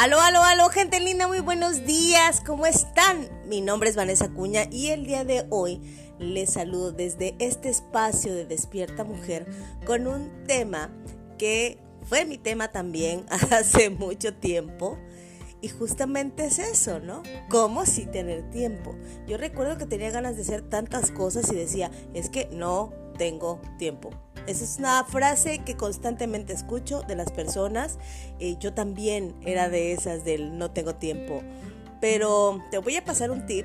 Aló, aló, aló, gente linda, muy buenos días, ¿cómo están? Mi nombre es Vanessa Cuña y el día de hoy les saludo desde este espacio de Despierta Mujer con un tema que fue mi tema también hace mucho tiempo. Y justamente es eso, ¿no? ¿Cómo si tener tiempo? Yo recuerdo que tenía ganas de hacer tantas cosas y decía, es que no tengo tiempo. Esa es una frase que constantemente escucho de las personas. Eh, yo también era de esas del no tengo tiempo. Pero te voy a pasar un tip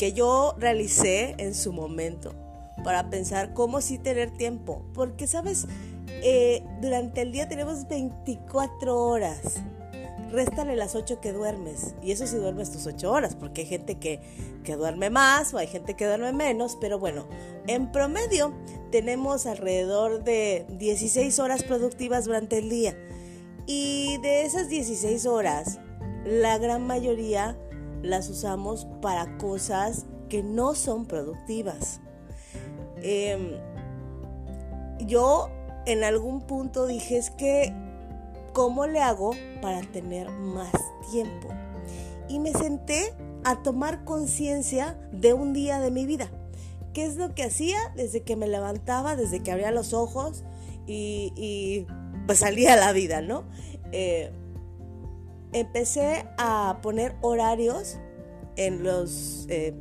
que yo realicé en su momento para pensar cómo sí tener tiempo. Porque, ¿sabes? Eh, durante el día tenemos 24 horas réstale las 8 que duermes. Y eso si duermes tus 8 horas, porque hay gente que, que duerme más o hay gente que duerme menos. Pero bueno, en promedio tenemos alrededor de 16 horas productivas durante el día. Y de esas 16 horas, la gran mayoría las usamos para cosas que no son productivas. Em, yo en algún punto dije es que ¿cómo le hago para tener más tiempo? Y me senté a tomar conciencia de un día de mi vida. ¿Qué es lo que hacía desde que me levantaba, desde que abría los ojos y, pues salía a la vida, ¿no? Eh, empecé a poner horarios en los, eh,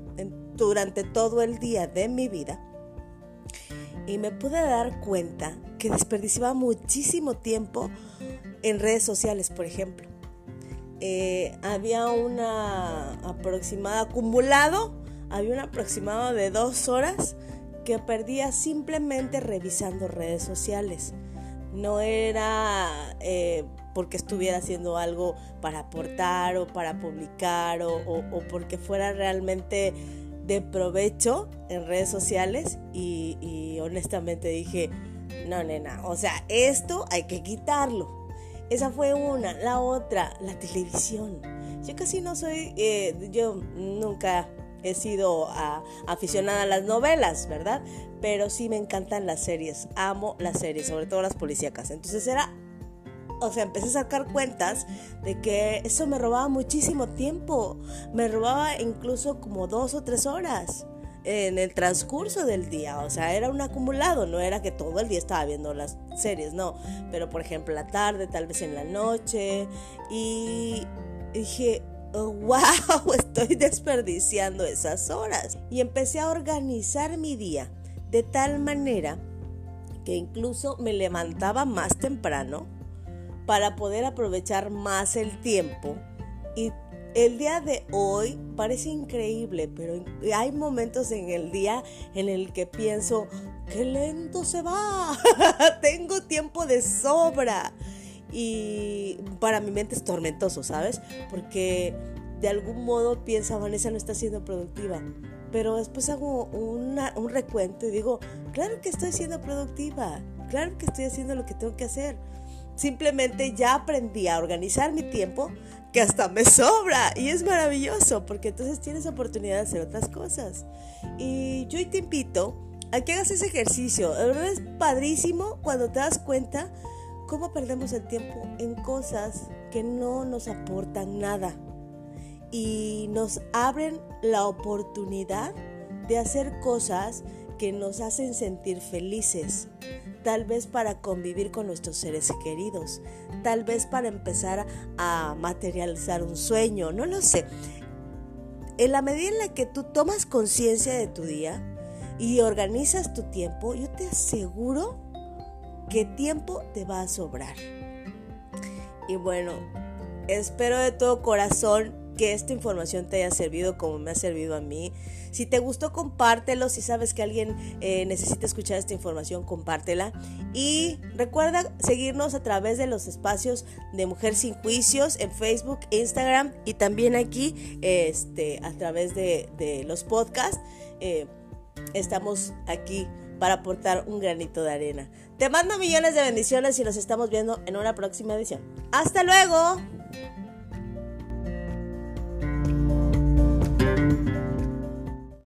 durante todo el día de mi vida y me pude dar cuenta que desperdiciaba muchísimo tiempo en redes sociales, por ejemplo. Eh, había una aproximada acumulado, había un aproximado de dos horas que perdía simplemente revisando redes sociales. No era eh, porque estuviera haciendo algo para aportar o para publicar o, porque fuera realmente de provecho en redes sociales y, y honestamente dije, no nena, o sea, esto hay que quitarlo esa fue una. La otra, la televisión. Yo casi no soy, eh, yo nunca he sido ah, aficionada a las novelas, ¿verdad? Pero sí me encantan las series. Amo las series, sobre todo las policíacas. Entonces era, o sea, empecé a sacar cuentas de que eso me robaba muchísimo tiempo. Me robaba incluso como dos o tres horas en el transcurso del día, o sea, era un acumulado, no era que todo el día estaba viendo las series, no, pero por ejemplo la tarde, tal vez en la noche, y dije, wow, estoy desperdiciando esas horas. Y empecé a organizar mi día de tal manera que incluso me levantaba más temprano para poder aprovechar más el tiempo y el día de hoy parece increíble, pero hay momentos en el día en el que pienso, qué lento se va, tengo tiempo de sobra. Y para mi mente es tormentoso, ¿sabes? Porque de algún modo piensa, Vanessa no está siendo productiva. Pero después hago un recuento y digo, claro que estoy siendo productiva, claro que estoy haciendo lo que tengo que hacer. Simplemente ya aprendí a organizar mi tiempo que hasta me sobra y es maravilloso porque entonces tienes oportunidad de hacer otras cosas. Y yo te invito a que hagas ese ejercicio. De verdad es padrísimo cuando te das cuenta cómo perdemos el tiempo en cosas que no nos aportan nada y nos abren la oportunidad de hacer cosas que nos hacen sentir felices, tal vez para convivir con nuestros seres queridos, tal vez para empezar a materializar un sueño, no lo sé. En la medida en la que tú tomas conciencia de tu día y organizas tu tiempo, yo te aseguro que tiempo te va a sobrar. Y bueno, espero de todo corazón que esta información te haya servido como me ha servido a mí. Si te gustó, compártelo. Si sabes que alguien eh, necesita escuchar esta información, compártela. Y recuerda seguirnos a través de los espacios de Mujer Sin Juicios en Facebook, Instagram y también aquí este, a través de, los podcasts. Eh, estamos aquí para aportar un granito de arena. Te mando millones de bendiciones y nos estamos viendo en una próxima edición. ¡Hasta luego!